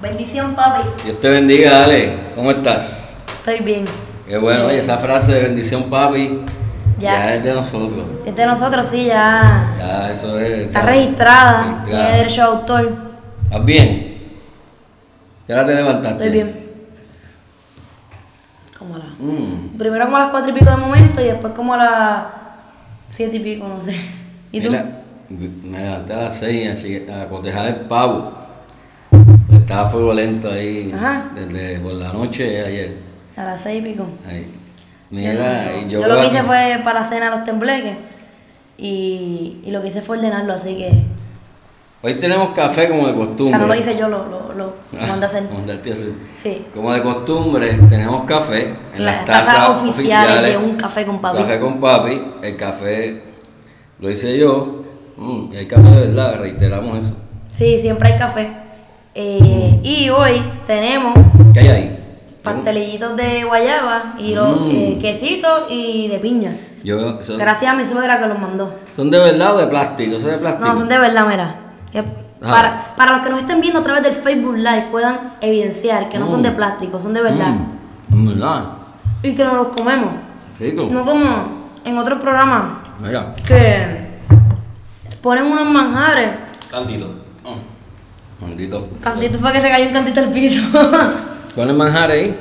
Bendición, papi. Dios te bendiga, Ale. ¿Cómo estás? Estoy bien. Qué bueno, oye, esa frase de bendición, papi, ya, Ya. es de nosotros. Es de nosotros, sí, ya. Ya, eso es. Está registrada. Tiene derecho de autor. ¿Estás bien? ¿Ya te levantaste? Estoy bien. Como a la. Mm, Primero como a las cuatro y pico de momento y después como a las siete y pico, no sé. ¿Y tú? mira, me levanté a las seis a, a cotejar el pavo. Estaba fuego lento ahí Ajá. desde por la noche ayer. A las seis y pico. Ahí. Mira, y yo, yo lo que hice fue para la cena los tembleques. Y, y lo que hice fue ordenarlo, así que. Hoy tenemos café como de O costumbre. sea, no lo hice yo, lo, lo, lo Ah, mandé a hacer. mandaste a hacer. Sí. Como de costumbre, tenemos café en las Las tazas tazas oficiales oficiales. de un café con papi. Café con papi. El café lo hice yo. Mm, y hay café de verdad, reiteramos eso. Sí, siempre hay café. Eh, y hoy tenemos ¿Qué hay ahí? pastelillitos de guayaba y los Mm. eh, quesitos y de piña. Yo, son, Gracias a mi suegra que los mandó. ¿Son de verdad o de plástico? ¿Son de plástico? No, son de verdad, mira. Ajá. Para, para los que nos estén viendo a través del Facebook Live puedan evidenciar que no son Mm. de plástico, son de verdad. Mm, ¿Verdad? Y que nos los comemos. Rico. No como en otros programas Mira, que ponen unos manjares. Cantito. Maldito. Cantito fue que se cayó un cantito al piso. Ponen manjares ahí.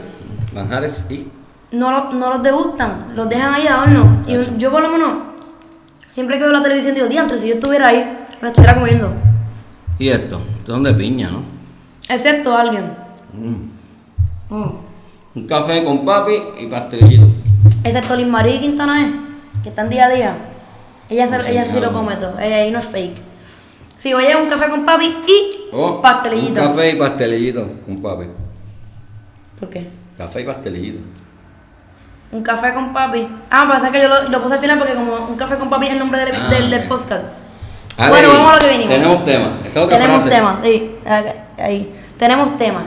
Manjares y. no, lo- no los degustan, los dejan ahí de adorno. Y un- yo por lo menos, siempre que veo la televisión digo, diantre, si yo estuviera ahí, me estuviera comiendo. Y esto. Estos son de piña, ¿no? Excepto alguien. Mm. Mm. Un café con papi y pastelillito. Excepto Liz Marie Quintana es, que está en día a día. Ella, se- ella sí lo come todo, ella ahí no es fake. Sí, hoy es un café con papi y Oh, pastelillito. Un café y pastelillito con papi. ¿Por qué? Café y pastelillito. Un café con papi. Ah, pasa que yo lo, lo puse al final porque como un café con papi es el nombre del, Ah, del, del ok. podcast. Ale, bueno, vamos a lo que venimos. Tenemos tema. Esa es otra Tenemos frase. tema, sí, ahí. Tenemos tema.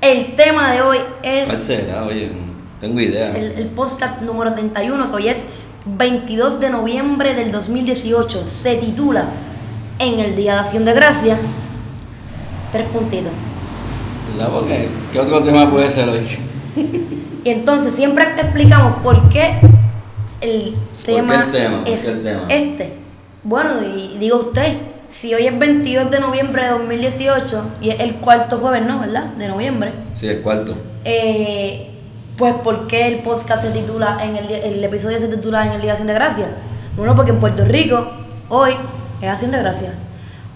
El tema de hoy es ¿Cuál será? Oye, tengo idea. el, el podcast número 31, que hoy es 22 de noviembre del 2018. Se titula En el Día de Acción de Gracia. Tres puntitos. ¿Verdad? Porque, ¿Qué otro tema puede ser hoy? Y entonces siempre explicamos por qué el qué tema, el tema? ¿Por qué es el tema? este. Bueno, y digo usted, si hoy es 22 de noviembre de 2018 y es el cuarto jueves, ¿no? ¿Verdad? De noviembre. Sí, el cuarto. Eh, pues ¿por qué el podcast se titula, en el, el episodio se titula en el Día de Acción de Gracia? Bueno, porque en Puerto Rico hoy es Acción de Gracia.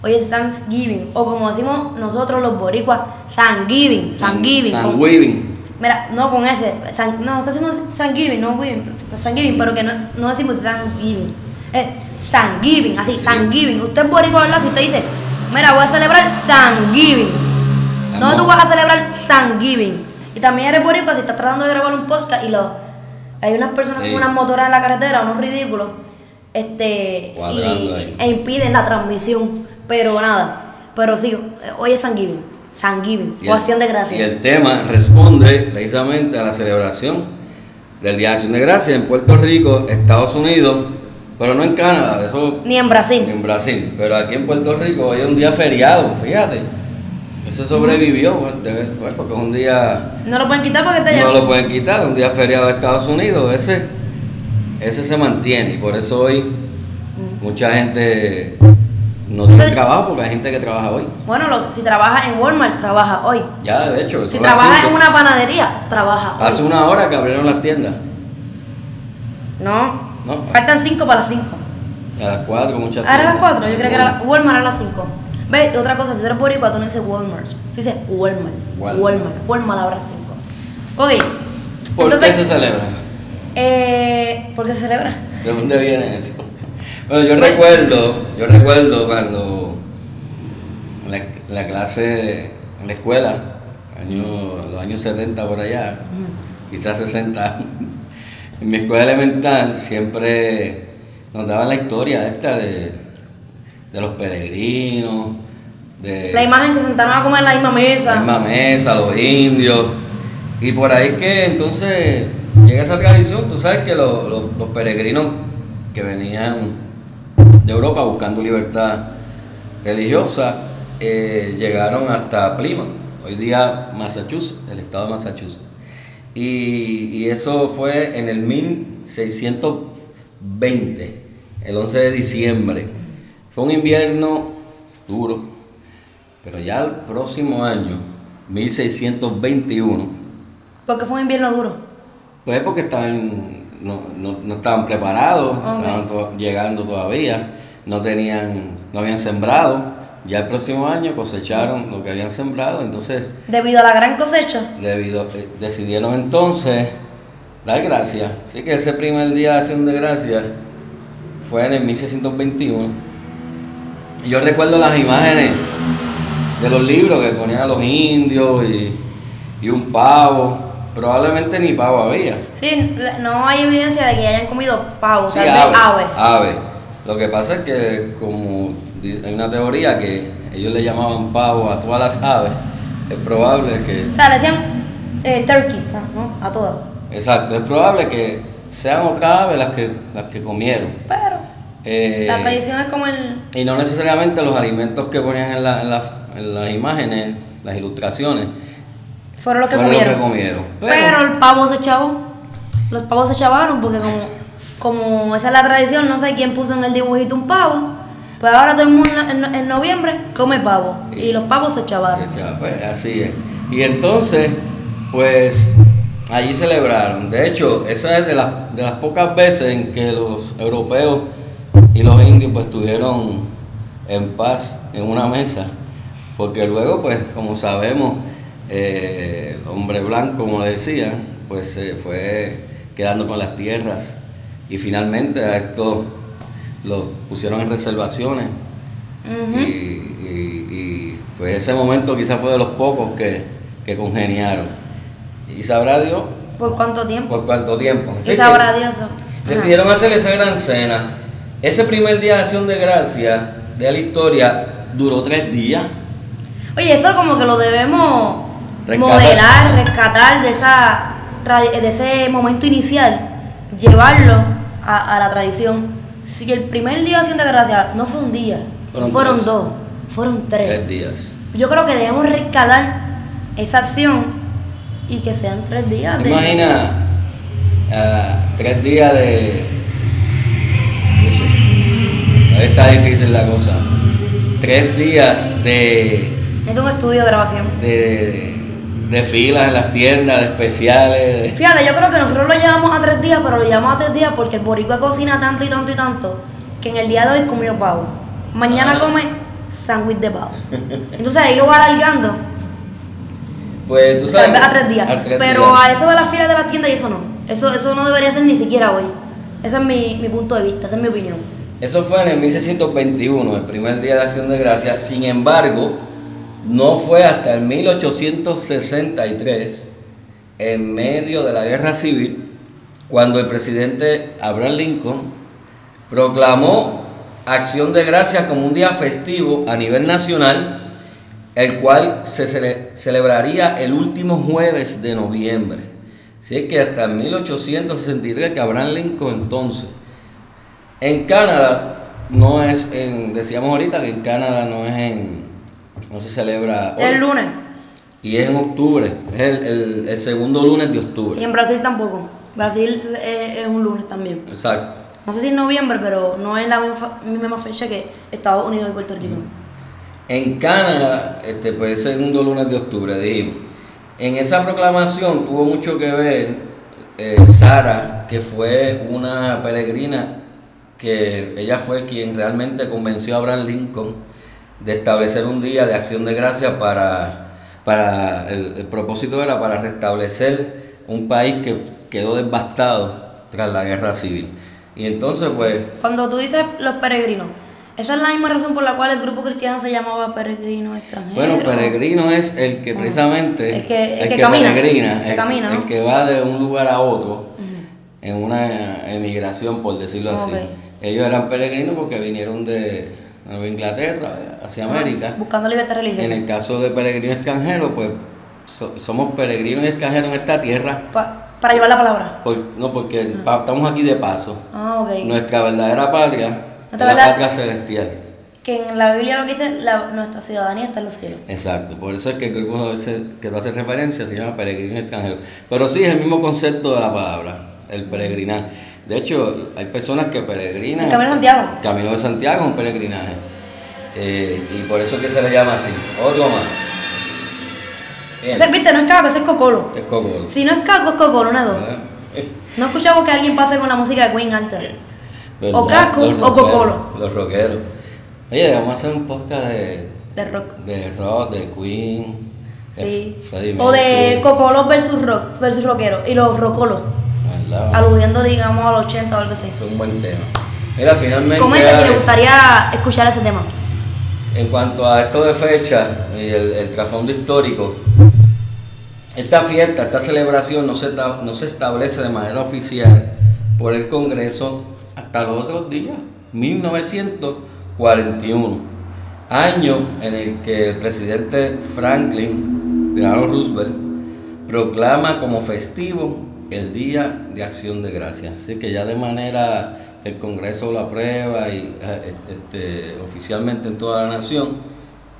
Hoy es Thanksgiving, o como decimos nosotros los boricuas, Thanksgiving, Thanksgiving. San con- Weaving. Mira, no con ese, San- no, nosotros decimos Thanksgiving, no Weaving, Thanksgiving, pero que no, no decimos Thanksgiving. Es Thanksgiving, así, Sí. Thanksgiving. Usted es boricua, ¿verdad? Si usted dice, mira, voy a celebrar Thanksgiving. ¿Dónde Amor. tú vas a celebrar Thanksgiving? Y también eres boricua si estás tratando de grabar un podcast y lo, hay unas personas Sí. con unas motoras en la carretera, unos ridículos, este, y, e impiden la transmisión. Pero nada, pero sí, hoy es Thanksgiving, Thanksgiving, Y o Acción de Gracias. Y el tema responde precisamente a la celebración del Día de Acción de Gracias en Puerto Rico, Estados Unidos, pero no en Canadá, eso Ni en ni Brasil. en Brasil. Pero aquí en Puerto Rico hoy es un día feriado, fíjate. Ese sobrevivió, debe- bueno, porque es un día, No lo pueden quitar porque está allá. no lo pueden quitar, un día feriado de Estados Unidos, ese, ese se mantiene y por eso hoy mucha gente no tiene Entonces- trabajo porque hay gente que trabaja hoy. Bueno, lo- si trabajas en Walmart, trabaja hoy. Ya, de hecho, Si trabajas en una panadería, trabaja Hace hoy. una hora que abrieron las tiendas. No, No. faltan cinco para las cinco. A las 4 muchas Ahora a las cuatro, yo creo que era Walmart a las cinco. Ve, otra cosa, si tú eres boricua, tú no dices Walmart. Tú dices Walmart. Walmart. Walmart. Walmart ahora cinco. Ok. ¿Por entonces, qué se celebra? Eh, ¿Por qué se celebra? ¿De dónde viene eso? Bueno, yo recuerdo, yo recuerdo cuando la, clase, en la escuela, año, los años 70 por allá, quizás 60, en mi escuela elemental siempre nos daban la historia esta de, de los peregrinos, de La imagen que se sentaron a comer en la misma mesa. la misma mesa, los indios. Y por ahí que entonces llega esa tradición, tú sabes que los, peregrinos que venían de Europa buscando libertad religiosa eh, llegaron hasta Plymouth, hoy día Massachusetts, el estado de Massachusetts. Y, y eso fue en el 1620, el 11 de diciembre. Fue un invierno duro, pero ya el próximo año, 1621, ¿Por qué fue un invierno duro? Pues porque estaban, no, no- no estaban preparados, Ok. estaban to- llegando todavía, no tenían, no habían sembrado. Ya el próximo año cosecharon lo que habían sembrado, entonces Debido a la gran cosecha. debido, eh, decidieron entonces dar gracias. Así que ese primer día de acción de gracias fue en el 1621. Y yo recuerdo las imágenes de los libros que ponían a los indios y, y un pavo. Probablemente ni pavo había. Sí, la- no hay evidencia de que hayan comido pavo, Sí, tal vez aves, ave. aves. Lo que pasa es que como hay una teoría que ellos le llamaban pavo a todas las aves, es probable que O sea, le decían eh, turkey, ¿no? A todas. Exacto, es probable que sean otras aves las que, las que comieron. Pero Eh, la tradición es como el. y no necesariamente los alimentos que ponían en, la- en las- en las imágenes, las ilustraciones, Fueron los que fueron comieron. los que comieron. Pero, Pero, el pavo se chavó. Los pavos se chavaron porque como, como esa es la tradición, no sé quién puso en el dibujito un pavo. Pues ahora todo el mundo en, en noviembre come pavo. Y los pavos se chavaron. se echaba, pues, así es. Y entonces, pues allí celebraron. De hecho, esa es de las, de las pocas veces en que los europeos y los indios pues estuvieron en paz en una mesa. Porque luego, pues, como sabemos, eh, hombre blanco, como decía, pues se fue quedando con las tierras. Y finalmente a esto los pusieron en reservaciones. Y, y- y, pues ese momento quizás fue de los pocos que, que congeniaron. Y sabrá Dios ¿Por cuánto tiempo? por cuánto tiempo. Así Y sabrá Dios. Ajá. Decidieron hacer esa gran cena. Ese primer día de acción de gracia de la historia duró tres días. Oye, eso como que lo debemos Rescatar. modelar, rescatar de esa de ese momento inicial, llevarlo a, a la tradición. Si el primer día de acción de gracia no fue un día, Fueron fueron, tres. dos, fueron tres. Tres días. Yo creo que debemos rescatar esa acción y que sean tres días de. Imagina ah, tres días de. Está difícil la cosa. Tres días de. Es un estudio de grabación. de, de filas en las tiendas, de especiales. de- Fíjate, yo creo que nosotros lo llevamos a tres días, pero lo llevamos a tres días porque el boricua cocina tanto y tanto y tanto que en el día de hoy comió pavo. Mañana Ah. come sándwich de pavo. Entonces ahí lo va alargando Pues tú tal sabes. vez a tres días. a tres pero días. a eso de las filas de la tienda y eso no. Eso, eso no debería ser ni siquiera hoy. Ese es mi, mi punto de vista, esa es mi opinión. Eso fue en el 1621, el primer día de acción de gracia. Sin embargo, no fue hasta el 1863, en medio de la guerra civil, cuando el presidente Abraham Lincoln proclamó acción de gracia como un día festivo a nivel nacional, el cual se cele- celebraría el último jueves de noviembre. Así es que hasta 1863 que Abraham Lincoln entonces en Canadá no es en, decíamos ahorita que en Canadá no es en, no se celebra hoy, El lunes. y es en octubre, es el, el- el segundo lunes de Y octubre. en Brasil tampoco. Brasil es, un lunes también. Exacto. No sé si en noviembre, pero no es la misma, misma fecha que Estados Unidos y Puerto Rico. En Canadá, este, pues el segundo lunes de octubre, dijimos. En esa proclamación tuvo mucho que ver eh, Sara, que fue una peregrina, que ella fue quien realmente convenció a Abraham Lincoln de establecer un día de acción de gracia para, para el, el propósito era para restablecer un país que quedó devastado tras la guerra civil. Y entonces, pues, Cuando tú dices los peregrinos, esa es la misma razón por la cual el grupo cristiano se llamaba peregrino extranjero. Bueno, peregrino es el que precisamente El que- el que camina, peregrina, el que camina, ¿no? el que va de un lugar a otro en una emigración, por decirlo así. Ellos eran peregrinos porque vinieron de Nueva Inglaterra hacia América. Buscando libertad religiosa. En el caso de peregrino extranjero, pues so- somos peregrinos extranjeros en esta tierra. Pa- para llevar la palabra. por- no, porque pa- estamos aquí de paso. Ah, ok. Nuestra verdadera patria es la patria celestial. que en la Biblia lo que dice, la- nuestra ciudadanía está en los cielos. Exacto, por eso es que el grupo que tú haces referencia se llama peregrino extranjero. Pero sí es el mismo concepto de la palabra, el peregrinar. De hecho, hay personas que peregrinan. El Camino de Santiago. Camino de Santiago es un peregrinaje. Eh, y por eso es que se le llama así. Otro más. Bien. Ese, viste, no es caco, ese es cocolo. Es cocolo. Si no es caco, es cocolo, de dos. ¿Verdad? No he escuchado que alguien pase con la música de Queen alta. ¿Verdad? O caco o cocolo. Los rockeros. Oye, vamos a hacer un podcast de, De rock. de rock, de Queen. de Sí. Freddie O de cocolos versus rock, versus rockeros. Y los rocolos. Aludiendo, digamos, a los 80 o algo así. Es un buen tema. Mira, finalmente. Comente si le gustaría escuchar ese tema. En cuanto a esto de fecha y el, el trasfondo histórico, esta fiesta, esta celebración no se, ta- no se establece de manera oficial por el Congreso hasta los otros días, 1941, año en el que el presidente Franklin Delano Roosevelt proclama como festivo el Día de Acción de Gracias. Así que ya de manera el Congreso lo aprueba y eh, este, oficialmente en toda la nación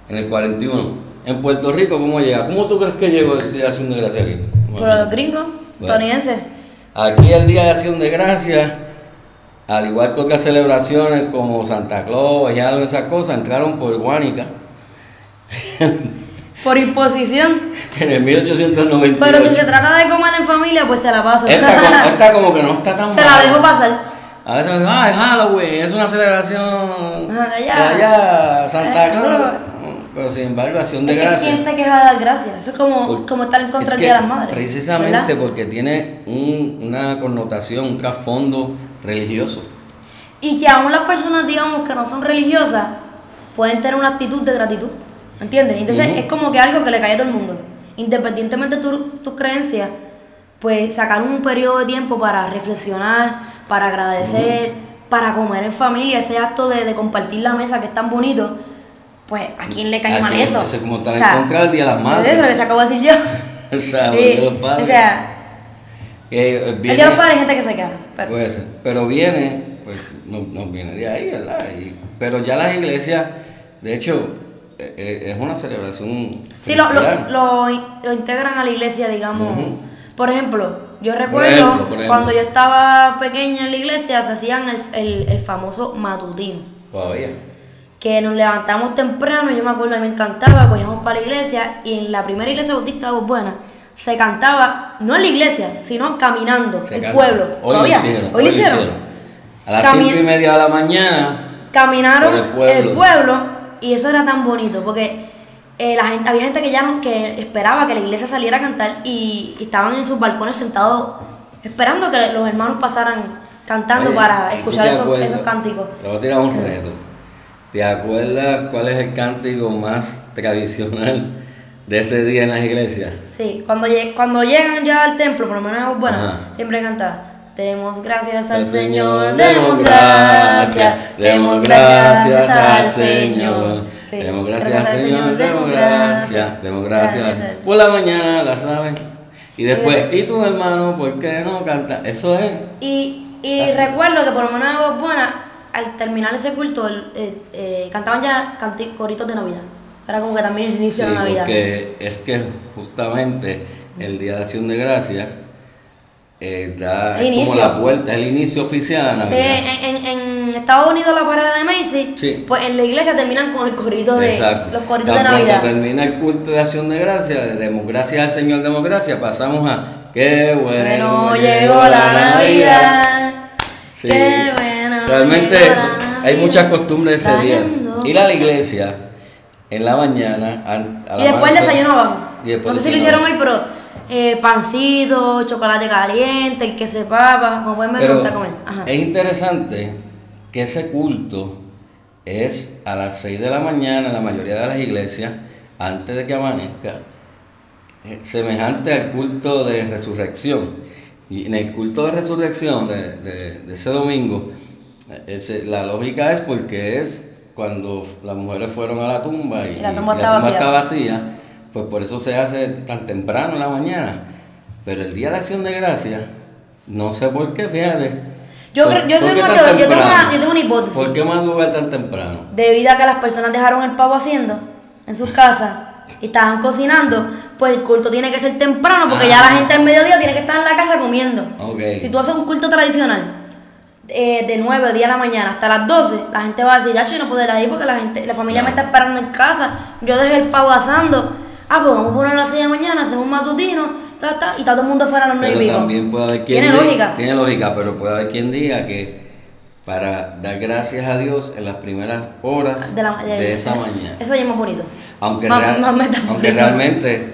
en el 41. En Puerto Rico, ¿cómo llega? ¿Cómo tú crees que llegó el Día de Acción de Gracias aquí? Por los gringos, Bueno. estadounidenses. Aquí el Día de Acción de Gracias, al igual que otras celebraciones como Santa Claus y algo de esas cosas, entraron por Guánica Por imposición. en el 1898. Pero si se trata de comer en familia, pues se la paso. esta, como, esta como que no está tan se la dejo pasar. A veces me dicen, ah, es Halloween, es una celebración allá. allá, Santa Claus. Pero sin embargo, acción de gracias. quién se queja de dar gracias. Eso es como, Por- como estar en contra del Día de las Madres. Precisamente ¿verdad? porque tiene un- una connotación, un trasfondo religioso. Y que aún las personas, digamos, que no son religiosas, pueden tener una actitud de gratitud. ¿Entiendes? Entonces Ujú. es como que algo que le cae a todo el mundo. Independientemente de tu- tus creencias, pues sacar un periodo de tiempo para reflexionar, para agradecer, para comer en familia, ese acto de, de compartir la mesa que es tan bonito, pues a quién le cae ¿A mal eso. Eso es como estar O en sea, contra del Día de las Madres. Eso es lo que se acabo de decir yo. O sea, Sí, de los padres. o sea, eh, el viene- Día de los Padres hay gente que se queda. Pero, Puede ser, pero viene, pues no, no viene de ahí, ¿verdad? Y- pero ya las iglesias, de hecho, eh, eh, es una celebración. Sí, lo, lo, lo, lo integran a la iglesia, digamos. Por ejemplo, yo recuerdo ejemplo, por ejemplo. cuando yo estaba pequeña en la iglesia, se hacían el, el, el famoso matutino. Todavía. Que nos levantamos temprano, yo me acuerdo, a mí me encantaba, cogíamos para la iglesia y en la primera iglesia bautista de Buena se cantaba, no en la iglesia, sino caminando, Se el canta. pueblo. Hoy ¿Todavía? lo hicieron. Hoy lo hicieron. A las Cami- cinco y media de la mañana. caminaron Por el pueblo. el pueblo y eso era tan bonito porque eh, la gente, había gente que ya no que esperaba que la iglesia saliera a cantar y, y estaban en sus balcones sentados esperando que los hermanos pasaran cantando Oye, para ¿y tú escuchar esos, acuerdas? esos cánticos. Te voy a tirar un reto. ¿Te acuerdas cuál es el cántico más tradicional de ese día en las iglesias? Sí, cuando, lle- cuando llegan ya al templo, por lo menos bueno, Ajá. siempre cantaba. Demos gracias al Señor, demos gracias, demos gracias al Señor. Demos gracias al Señor, demos gracias, demos gracias. Por la mañana, la sabes. Y después, ¿y tu hermano por qué no canta? Eso es. Y, y Así. recuerdo que por lo menos en Aguas Buenas, al terminar ese culto, eh, eh, cantaban ya canti- coritos de Navidad. Era como que también el inicio Sí, de Navidad. porque es que justamente el Día de Acción de Gracias eh, da El como la vuelta, el inicio oficial de Navidad. en, en- en Estados Unidos la parada de Macy, Sí. pues en la iglesia terminan con el corito de Exacto. los coritos Tan de Navidad. termina el culto de acción de gracia, de demos gracias al Señor, demos gracias, pasamos a qué bueno, Bueno, llegó la Navidad. Sí. Qué bueno. Realmente la Navidad. hay muchas costumbres ese día. Ir a la iglesia en la mañana. Y después el desayuno abajo. Y después No sé si lo hicieron hoy, pero eh, pancito, chocolate caliente, el que se papa, como pueden ver, gusta comer. Ajá. es interesante que ese culto es a las 6 de la mañana en la mayoría de las iglesias, antes de que amanezca, eh, semejante al culto de resurrección. Y en el culto de resurrección de, de- de ese domingo, eh, ese- la lógica es porque es cuando las mujeres fueron a la tumba y, Y la tumba y está vacía. está vacía, pues por eso se hace tan temprano en la mañana. Pero el día de acción de gracia, no sé por qué, fíjate. Yo Yo, ¿Por- creo- yo, por tengo, yo, tengo una, yo tengo una hipótesis. ¿Por qué madrugar tan temprano? Debido a que las personas dejaron el pavo haciendo en sus casas y estaban cocinando, pues el culto tiene que ser temprano porque ya Ah. la gente al mediodía tiene que estar en la casa comiendo. Ok. Si tú haces un culto tradicional eh, de 9 o 10 de la mañana hasta las 12, la gente va a decir, ya yo no puedo ir ahí porque la gente, la familia me está esperando en casa, yo dejé el pavo asando. Ah, pues vamos a poner a las 6 de la mañana, hacemos un matutino, ta, ta, y está todo el mundo fuera a las 9 Pero y también puede haber quien Tiene di- lógica. Tiene lógica, pero puede haber quien diga que para dar gracias a Dios en las primeras horas de, la- de- esa mañana. Eso ya es más bonito. Aunque, Más- real- más metafórico. aunque realmente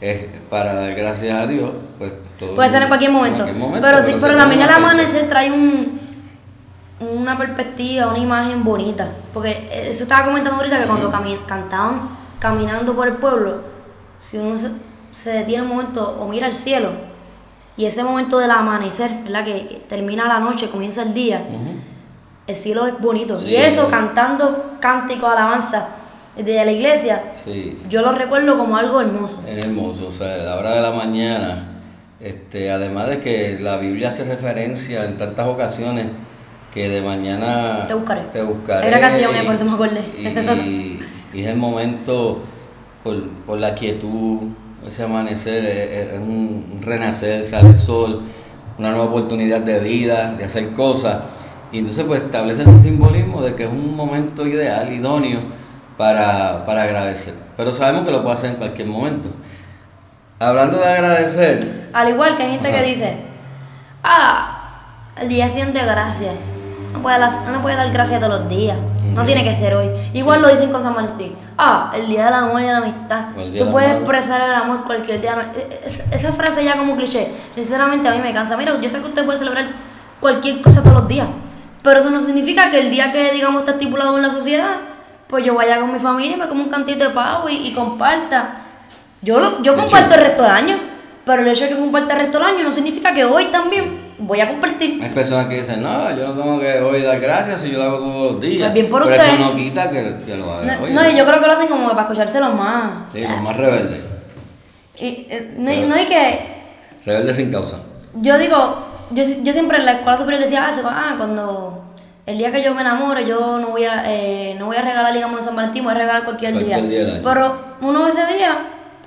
es para dar gracias a Dios, pues todo Puede ser en cualquier momento. cualquier momento, pero sí, se pero también el amanecer trae un, una perspectiva, una imagen bonita. Porque eso estaba comentando ahorita que cuando cantaban caminando por el pueblo, si uno se, se detiene un momento o mira al cielo, y ese momento del amanecer, ¿verdad? Que, que termina la noche, comienza el día, Ujú. el cielo es bonito. Sí. Y eso, cantando cánticos, alabanza de la iglesia, Sí, yo lo recuerdo como algo hermoso. es hermoso. O sea, la hora de la mañana, este, además de que la Biblia hace referencia en tantas ocasiones que de mañana Te buscaré. Te buscaré. Una canción, eh, y- por eso me acordé. Y, y- es el momento por, por la quietud, ese amanecer, es, es un renacer, sale el sol, una nueva oportunidad de vida, de hacer cosas. Y entonces pues establece ese simbolismo de que es un momento ideal, idóneo para, para agradecer. Pero sabemos que lo puede hacer en cualquier momento. Hablando de agradecer, Al igual que hay gente Ajá. que dice, ah, el día de gracias. No puede, no puede dar gracias todos los días. No tiene que ser hoy. Igual lo dicen con San Valentín. Ah, el día del amor y de la amistad. Tú puedes amor. expresar el amor cualquier día. E- Esa frase ya como cliché. Sinceramente a mí me cansa. Mira, yo sé que usted puede celebrar cualquier cosa todos los días. Pero eso no significa que el día que, digamos, está estipulado en la sociedad, pues yo vaya con mi familia y me como un cantito de pavo y, y comparta. Yo, lo, yo comparto el resto del año, pero el hecho de que comparta el resto del año no significa que hoy también voy a compartir. hay personas que dicen, no, yo no tengo que hoy dar gracias si yo lo hago todos los días. Pues bien por Pero usted. eso no quita que, que lo haga No, hoy. no, y yo creo que lo hacen como para escuchárselo más. Sí, los más rebeldes. Y, eh, no, no, y que Rebeldes sin causa. yo digo, yo, yo siempre en la escuela superior decía, ah, ah, cuando el día que yo me enamore, yo no voy a, eh, no voy a regalar, digamos, San Valentín, voy a regalar cualquier, Cualquier día. Pero uno ese día,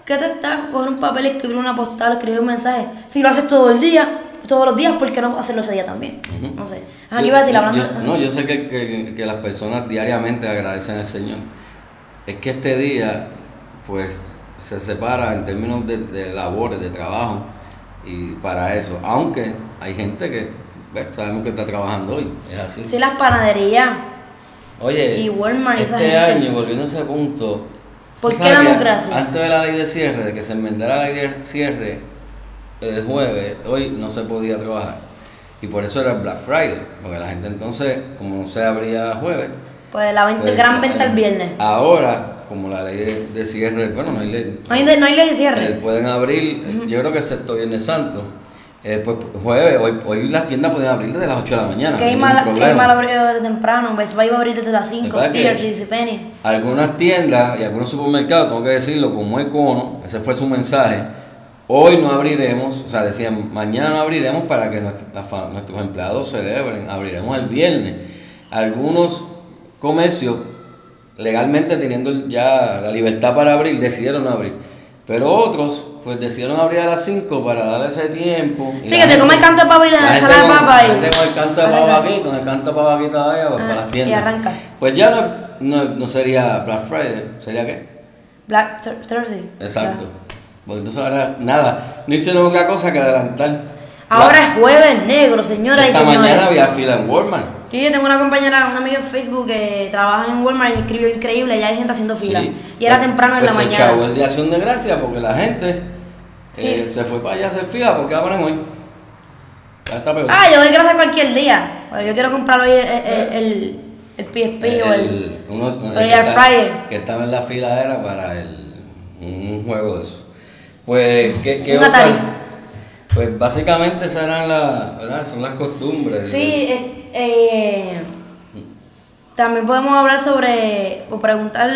¿qué te está? Coger un papel, escribir una postal, escribir un mensaje. Si lo haces todo el día, todos los días, ¿por qué no hacerlo ese día también? No sé. Ah, ¿qué iba a decir? Yo- Hablando yo- no, yo sé que, que- que las personas diariamente agradecen al Señor. Es que este día, pues, se separa en términos de, de labores, de trabajo, y para eso. Aunque hay gente que pues, sabemos que está trabajando hoy, es así. Sí, las panaderías. Oye, Y Walmart este año, volviendo a ese punto, ¿Por qué que gracias? Antes de la ley de cierre, de que se enmendara la ley de cierre el jueves, hoy no se podía trabajar. Y por eso era el Black Friday, porque la gente entonces, como no se abría jueves, Pues la venta- pues, gran venta el eh, viernes. Ahora, como la ley de, de cierre, bueno, no hay ley. No hay, de- no hay ley de eh, cierre. pueden abrir, eh, yo creo que excepto Viernes Santo. Eh, pues jueves, hoy, hoy las tiendas pueden abrir desde las 8 de la mañana. Que hay no hay mal, que hay mal abrir desde temprano. Best Buy va a abrir desde las 5, ¿Verdad que- Sears, JCPenney. Algunas tiendas y algunos supermercados, tengo que decirlo, como Econo, ese fue su mensaje, hoy no abriremos, o sea, decían, mañana no abriremos para que nuestros empleados celebren, abriremos el viernes. Algunos comercios, legalmente teniendo ya la libertad para abrir, decidieron no abrir. Pero otros, pues decidieron abrir a las 5 para darle ese tiempo. y Sí, que te come el canto de pavo y la la ensalada de papa ahí. con el canto de pavo aquí, con el canto de pavo aquí todavía, pues, Ah, para las y tiendas. arranca. Pues ya no, no, no sería Black Friday, ¿sería qué? Black Thur- Thursday. Exacto. Porque entonces ahora, nada, no hicieron otra cosa que adelantar. Ahora La- es jueves negro, señoras y esta señores. mañana había fila en Walmart. Sí, yo tengo una compañera, una amiga en Facebook que trabaja en Walmart y escribió increíble, ya hay gente haciendo fila. Sí. Y era Pues- temprano en pues la se mañana. chavó el de acción de gracia porque la gente Sí. eh, se fue para allá a hacer fila porque abren hoy. Ya está peor. Ah, yo doy gracias cualquier día. Bueno, yo quiero comprar hoy el, el, el, el PSP o el. uno- el que air fryer. que estaba en la fila era para el, un juego de eso. Pues, ¿qué, qué otra-. Pues básicamente esas eran las, ¿verdad? Son las costumbres. Sí, eh, eh, también podemos hablar sobre, o preguntar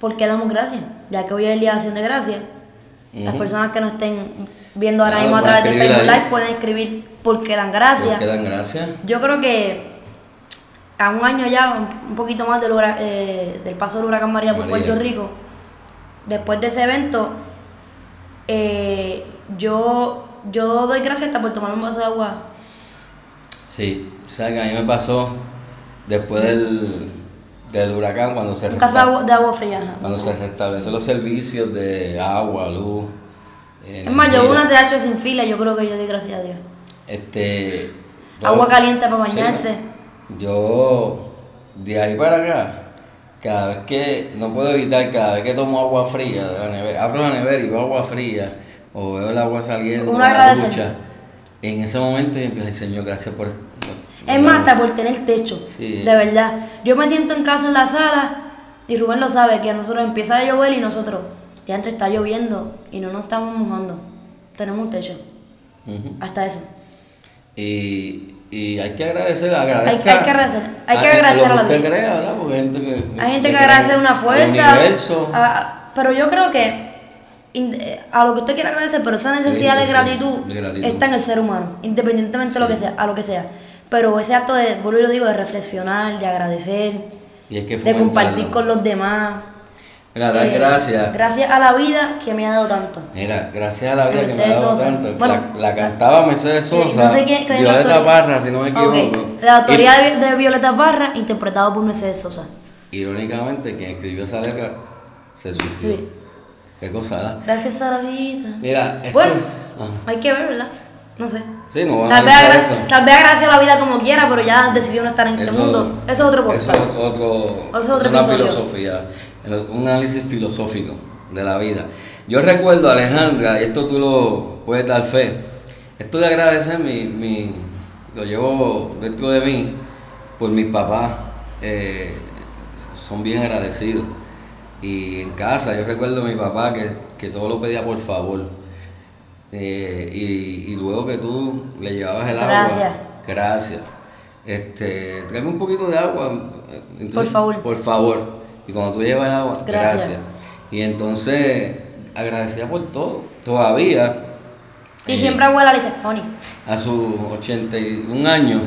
por qué damos gracias, ya que hoy es el día de acción de gracias. Las personas que no estén viendo ahora Claro, mismo a través de Facebook. Live, pueden escribir dan gracias. Porque dan gracias. Yo creo que a un año ya, un- poquito más del, eh, del paso del huracán María por. Puerto Rico, después de ese evento, eh, yo, yo doy gracias hasta por tomar un vaso de agua. Sí, o sea que a mí me pasó después del, del huracán cuando se Un caso de agua, fría. ajá. cuando se restablecen los servicios de agua, luz. Es más, yo una TH sin fila, yo creo que yo di gracias a Dios. Este. yo- Agua caliente para sí, bañarse. yo, de ahí para acá, cada vez que, no puedo evitar, cada vez que tomo agua fría de la nevera, abro la nevera y veo agua fría, o veo el agua saliendo de la ducha, en ese momento yo empiezo, "Ay, Señor, gracias por. Es más, hasta por tener techo. Sí. De verdad. Yo me siento en casa en la sala y Rubén lo sabe, que a nosotros empieza a llover y nosotros, ya entre está lloviendo y no nos estamos mojando. Tenemos un techo. Hasta eso. Y, y hay que agradecer, Hay- agradezca. hay que agradecer, hay que a- agradecer a la que usted vida. crea, ¿verdad? Porque hay gente que. Hay gente que agradece una fuerza. universo. a- pero yo creo que eh, a lo que usted quiera agradecer, pero esa necesidad Sí, de gratitud, de gratitud. está en el ser humano, independientemente de lo que sea, a lo que sea. Pero ese acto de, vuelvo y lo digo, de reflexionar, de agradecer, Y hay que de compartir con los demás. Mira, dar Eh, gracias. Gracias a la vida que me ha dado tanto. Mira, gracias a la vida que me ha dado Sosa. tanto. Bueno, la, la cantaba Mercedes Sosa. no sé quién- quién Violeta. Parra, si no me equivoco. La autoría de, de Violeta Parra, interpretado por Mercedes Sosa. Irónicamente, quien escribió esa letra se suicidó. Sí. Qué cosa, ¿verdad? Gracias a la vida. Mira, esto. Bueno, Ajá. hay que ver, ¿verdad? No sé. Sí, no van a Tal vez, agra- eso. tal vez la vida como quiera, pero ya decidió no estar en este Eso- mundo. Eso es otro Eso podcast. es otro, Eso es una filosofía, un análisis filosófico de la vida. Yo recuerdo, Alejandra, y esto tú lo puedes dar fe, esto de agradecer mi, mi- lo llevo dentro de mí por mis papás, eh, son bien agradecidos. Y en casa, yo recuerdo a mi papá que, que todo lo pedía por favor. Eh, y, y luego que tú le llevabas el Gracias. agua, gracias. Este, tráeme un poquito de agua. eh, entonces, Por favor. Por favor. Y cuando tú llevas el agua, gracias. Gracias. Y entonces, agradecía por todo. Todavía, Y eh, siempre abuela le dice, a sus 81 años,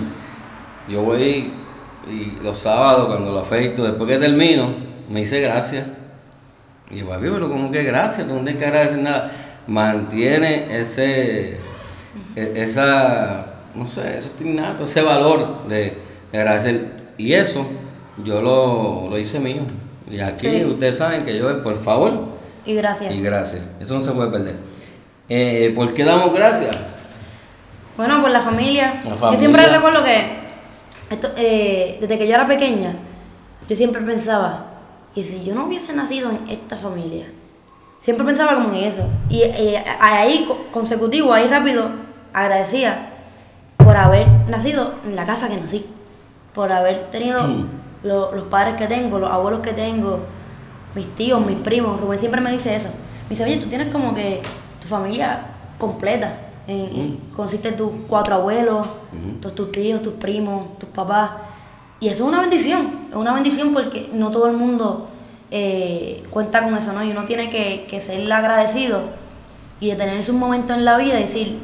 yo voy y los sábados cuando lo afeito, después que termino, me dice gracias. Y yo, papi, pero ¿cómo que gracias? Tú no tienes que agradecer nada. Mantiene ese, e- esa, no sé, eso innato, ese valor de, de agradecer. Y eso yo lo, lo hice mío. Y aquí Sí. ustedes saben que yo, por favor, y gracias. y gracias. Eso no se puede perder. Eh, ¿Por qué damos gracias? Bueno, por la familia. La Yo familia. siempre recuerdo que, esto, eh, desde que yo era pequeña, yo siempre pensaba, ¿y si yo no hubiese nacido en esta familia? Siempre pensaba como en eso. Y eh, ahí, co- consecutivo, ahí rápido, agradecía por haber nacido en la casa que nací. Por haber tenido Mm. lo- los padres que tengo, los abuelos que tengo, mis tíos, mis primos. Rubén siempre me dice eso. Me dice, oye, tú tienes como que tu familia completa. Eh, eh, Consiste tus cuatro abuelos, Mm. todos tus tíos, tus primos, tus papás. Y eso es una bendición. Es una bendición porque no todo el mundo eh, cuenta con eso, ¿no? Y uno tiene que, que ser agradecido y detenerse un momento en la vida y decir,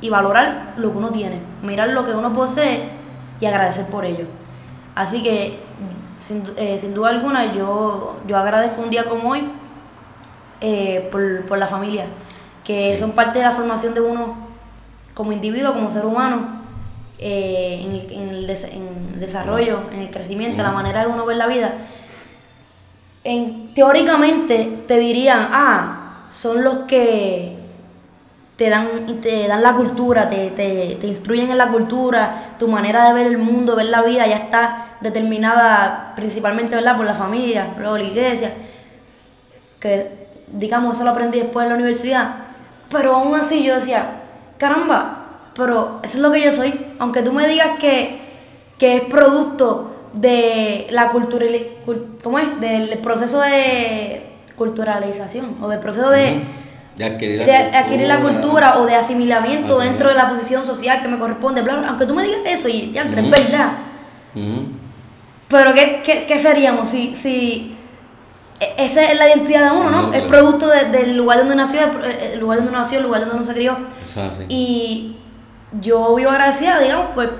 y valorar lo que uno tiene, mirar lo que uno posee y agradecer por ello. Así que, sin, eh, sin duda alguna, yo, yo agradezco un día como hoy eh, por, por la familia, que Sí. son parte de la formación de uno como individuo, como ser humano, eh, en, el, en el des- en el desarrollo, en el crecimiento, en la manera de uno ver la vida. En, teóricamente te dirían, ah, son los que te dan, te dan la cultura, te, te, te instruyen en la cultura, tu manera de ver el mundo, ver la vida ya está determinada principalmente ¿verdad? por la familia, luego la iglesia, que digamos eso lo aprendí después en la universidad, pero aún así yo decía, caramba, pero eso es lo que yo soy, aunque tú me digas que, que es producto de la cultura, ¿cómo es? Del proceso de culturalización o del proceso de adquirir la de adquirir la cultura o de asimilamiento Asimilar. dentro de la posición social que me corresponde, bla, bla, aunque tú me digas eso y ya, entre, es verdad. Pero ¿qué, qué, qué seríamos si, si e- esa es la identidad de uno, ¿no? No, Es producto de- del lugar donde nació, el- lugar donde nació, el lugar donde uno se crió. Eso. Y yo vivo agradecida, digamos, por,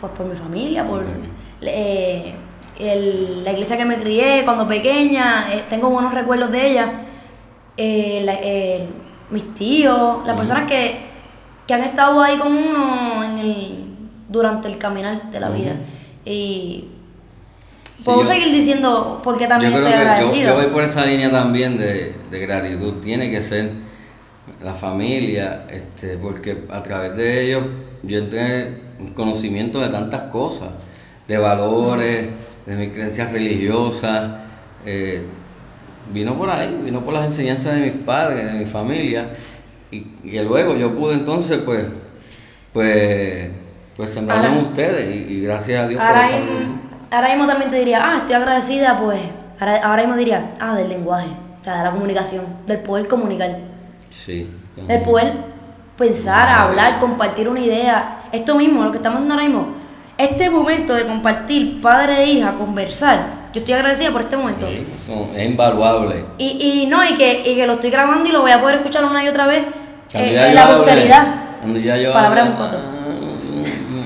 por, por mi familia, por. Eh, el- la iglesia que me crié cuando pequeña, eh, tengo buenos recuerdos de ella. Eh, la- mis tíos, las personas que, que han estado ahí con uno en el, durante el caminar de la vida. Y Sí, puedo yo- seguir diciendo porque también yo creo estoy que yo, voy por esa línea también de, de gratitud. Tiene que ser la familia, este, porque a través de ellos yo entré en conocimiento de tantas cosas, de valores, de mis creencias religiosas. eh, vino por ahí, vino por las enseñanzas de mis padres, de mi familia, y, que luego yo pude entonces, pues, pues, pues sembrarlo en ustedes, y, y gracias a Dios por Ahora esa mismo, ahora mismo también te diría, ah, estoy agradecida, pues. Ahora, ahora mismo diría, ah, del lenguaje, o sea, de la comunicación, del poder comunicar, Sí. del poder pensar, hablar, compartir una idea. Esto mismo, lo que estamos haciendo ahora mismo, este momento de compartir padre e hija, conversar, yo estoy agradecida por este momento. Sí, es invaluable. Y, y no, y que, y que lo estoy grabando y lo voy a poder escuchar una y otra vez eh, en la posteridad. Cuando ya yo Palabra en coto.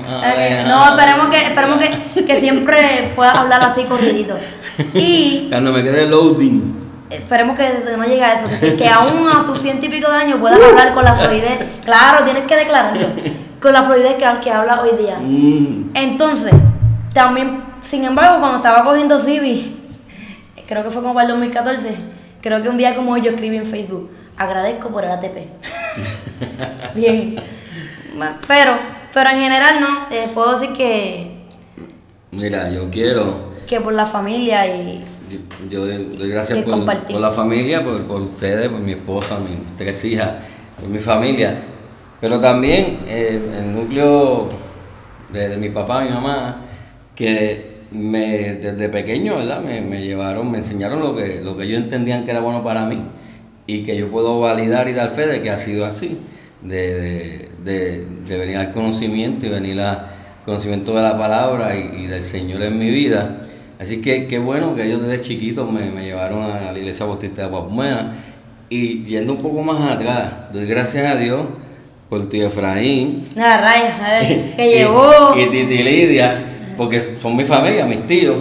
ah, Eh, ah, no, esperemos que, esperemos que, que siempre puedas hablar así corridito. Y Cuando me quede loading. esperemos que no llegue a eso, que, sí, que aún a tus ciento y pico de años puedas hablar con la fluidez. Claro, tienes que declararlo. Con la fluidez que, que habla hoy día. Mm, Entonces, también, sin embargo, cuando estaba cogiendo Civi, creo que fue como para el 2014, creo que un día como hoy yo escribí en Facebook, agradezco por el ATP. Bien. Pero, pero en general no, eh, puedo decir que, Mira, yo quiero. que por la familia y Yo, yo doy gracias por, por la familia, por, por ustedes, por mi esposa, mis tres hijas, por mi familia. Pero también eh, el núcleo de, de mi papá, mi mamá, que me, desde pequeño, ¿verdad? Me, me llevaron, me enseñaron lo que, lo que ellos entendían que era bueno para mí y que yo puedo validar y dar fe de que ha sido así, de, de, de- venir al conocimiento y venir al conocimiento de la palabra y, y del Señor en mi vida. Así que qué bueno que ellos desde chiquitos me, me llevaron a la iglesia bautista de Papumena y yendo un poco más atrás, doy gracias a Dios por tío Efraín, nada, rayas, a ver, que y- llevó, Y, Titi Lidia, porque son mi familia, mis tíos.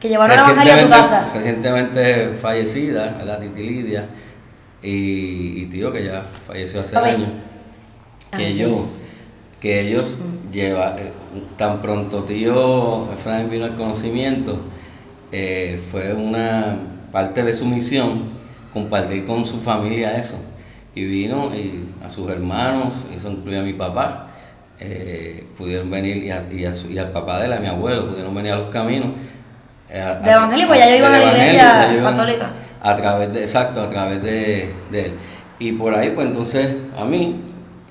que llevaron el evangelio a tu casa. recientemente fallecida, la Titi Lidia, y, y tío que ya falleció hace años. Que Ah, yo, que ellos lleva, eh, tan pronto tío Efraín vino al conocimiento, eh, fue una parte de su misión compartir con su familia eso. Y vino y a sus hermanos, eso incluye a mi papá, eh, pudieron venir y, a- y a su- y al papá de él, a mi abuelo, pudieron venir a los caminos. eh, a- De evangélico, ya yo iba a la iglesia católica. A través de, exacto, a través de, de él. Y por ahí, pues entonces, a mí,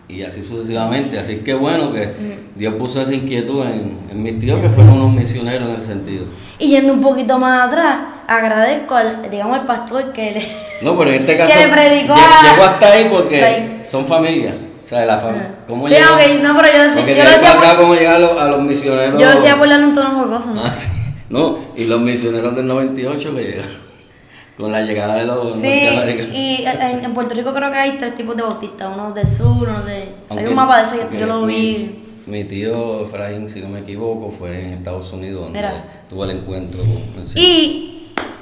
y así sucesivamente. Así que bueno que Dios puso esa inquietud en, en mis tíos, que fueron unos misioneros en ese sentido. Y yendo un poquito más atrás, agradezco al, digamos, al pastor que le... No, pero en este Que caso, le predicó a- llegó hasta ahí porque Ahí. son familia. O sea, de la familia. ¿Cómo Sí, llegó? ok, no, pero yo decía- Porque yo lo decía acá, por- cómo llegar a los, a los misioneros. Yo decía por darle un tono jocoso, ¿no? Ah, sí. No, y los misioneros del 98 que llegaron. Con la llegada de los Sí, y en, en Puerto Rico creo que hay tres tipos de bautistas, uno del sur, uno de... Hay Aunque- un mapa de eso, yo- yo lo mi- vi. Mi tío Efraín, si no me equivoco, fue en Estados Unidos donde tuvo el encuentro con el. Y Hay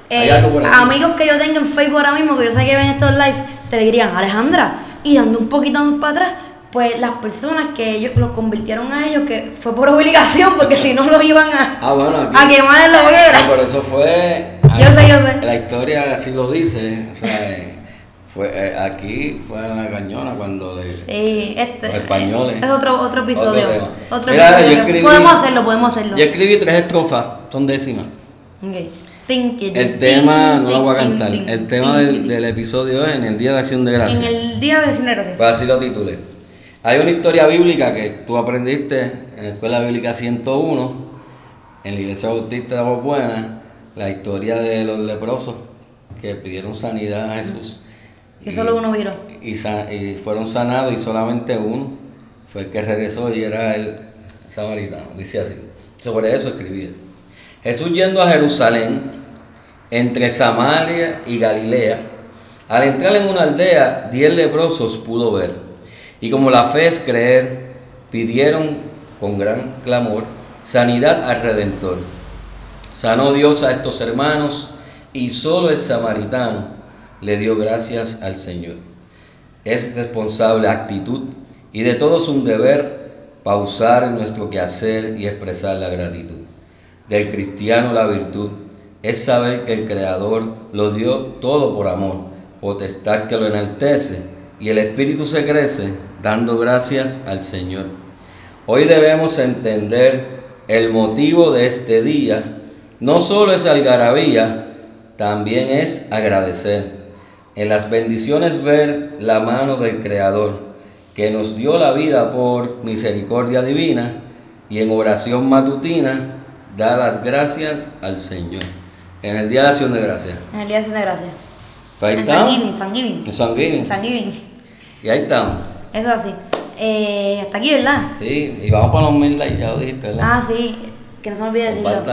eh, amigos que yo tenga en Facebook ahora mismo, que yo sé que ven estos lives, te dirían, Alejandra, y dando un poquito más para atrás, pues las personas que ellos los convirtieron a ellos, que fue por obligación, porque si no los iban a, Ah, bueno, aquí. a quemar en la hoguera. No, eso fue. Yo sé, yo sé. La historia así lo dice. O sea, eh, fue, eh, aquí fue a la cañona cuando le. Sí, este Los españoles. es otro, otro episodio. Otro tema. Otro Mira, episodio. escribí- Podemos hacerlo, podemos hacerlo. Yo escribí tres estrofas, son décimas. Ok. El tema, no lo voy a cantar. El tema del, del episodio es en el Día de Acción de En Gracias. el día de Cisneros. sí. Pues así lo titulé. Hay una historia bíblica que tú aprendiste en la Escuela Bíblica 101, en la Iglesia Bautista de Buena, la historia de los leprosos que pidieron sanidad a Jesús. Que solo uno vino. Y, y fueron sanados y solamente uno fue el que regresó y era el samaritano. Dice así. Sobre eso escribí. Jesús yendo a Jerusalén entre Samaria y Galilea. Al entrar en una aldea, diez leprosos pudo ver. Y como la fe es creer, pidieron con gran clamor sanidad al Redentor. Sanó Dios a estos hermanos y solo el samaritano le dio gracias al Señor. Es responsable actitud y de todos un deber pausar nuestro quehacer y expresar la gratitud. Del cristiano la virtud es saber que el Creador lo dio todo por amor, potestad que lo enaltece y el Espíritu se crece dando gracias al Señor. Hoy debemos entender el motivo de este día. No solo es algarabía, también es agradecer. En las bendiciones ver la mano del Creador, que nos dio la vida por misericordia divina, y en oración matutina da las gracias al Señor. En el Día de Acción de Gracias. En el Día de Acción de Gracias. Ahí En estamos. En Thanksgiving. Thanksgiving. Y ahí estamos. Eso así. Eh, hasta aquí, ¿verdad? Sí, y vamos para los mil likes, ya lo dijiste, ¿verdad? Ah, sí. Que no se me olvide decirlo.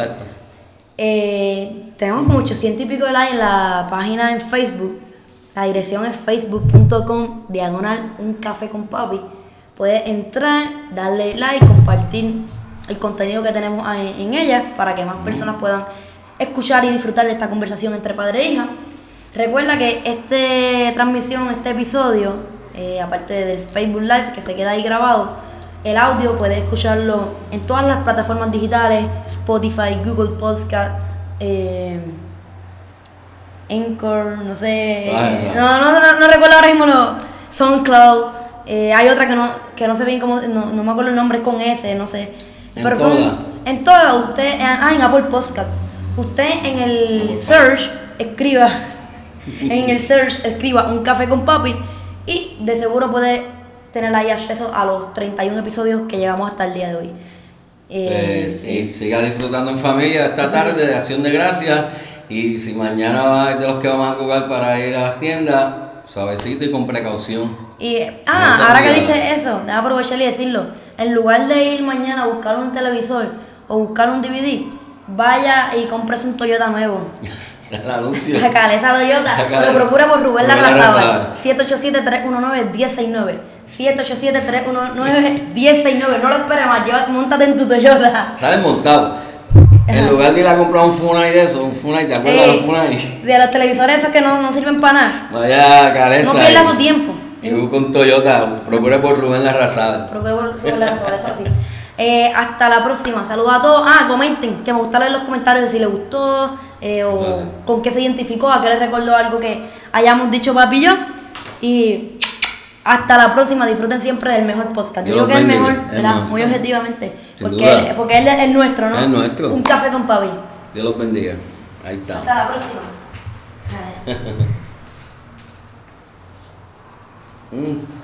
Eh, tenemos como 800 y pico de likes en la página en Facebook. La dirección es facebook.com diagonal un café con papi. Puedes entrar, darle like, compartir el contenido que tenemos en, en ella para que más personas puedan escuchar y disfrutar de esta conversación entre padre e hija. Recuerda que esta transmisión, este episodio, eh, aparte del Facebook Live que se queda ahí grabado, el audio puedes escucharlo en todas las plataformas digitales, Spotify, Google Podcast, eh, Anchor, no sé, Ah, esa. no, no, no, no recuerdo ahora mismo, no, SoundCloud, eh, hay otra que no, que no sé bien cómo, no, no me acuerdo el nombre, es con S, no sé. En Pero todas. son, en todas, usted, ah, en Apple Podcast, usted en el search escriba, en el search escriba un café con papi y de seguro puede tener ahí acceso a los 31 episodios que llevamos hasta el día de hoy. Eh, sí. Y siga disfrutando en familia esta tarde de Acción de Gracias. Y si mañana va es de los que vamos a jugar para ir a las tiendas, suavecito y con precaución. Y, ah, ahora que cuidado. dice eso, déjame aprovechar y decirlo. En lugar de ir mañana a buscar un televisor o buscar un DVD, vaya y compres un Toyota nuevo. El anuncio. La caleta Toyota. La. Lo procura por Rubén Larrazábal. Larrazábal. 787-319-1069. 787-319-1069. No lo esperes más, montate en tu Toyota. Salen montados. En lugar de ir a comprar un Funai de eso, un Funai, ¿te acuerdas de los Funai? de los televisores esos que no, no sirven para nada. Vaya cabeza. No pierda su tiempo. Y busca un Toyota, procure por Rubén Larrazada. Procura por Rubén Larrazábal, eso así. Eh, hasta la próxima. Saludos a todos. Ah, comenten, que me gusta leer los comentarios si les gustó eh, o sí. con qué se identificó, a qué les recordó algo que hayamos dicho papi y yo. Y hasta la próxima. Disfruten siempre del mejor podcast. Yo Dios digo que es el mejor, ¿verdad? Muy objetivamente. Sin Porque, duda. él- porque él es el nuestro, ¿no? Es nuestro. Un café con papi. Dios los bendiga. Ahí está. Hasta la próxima. Mm.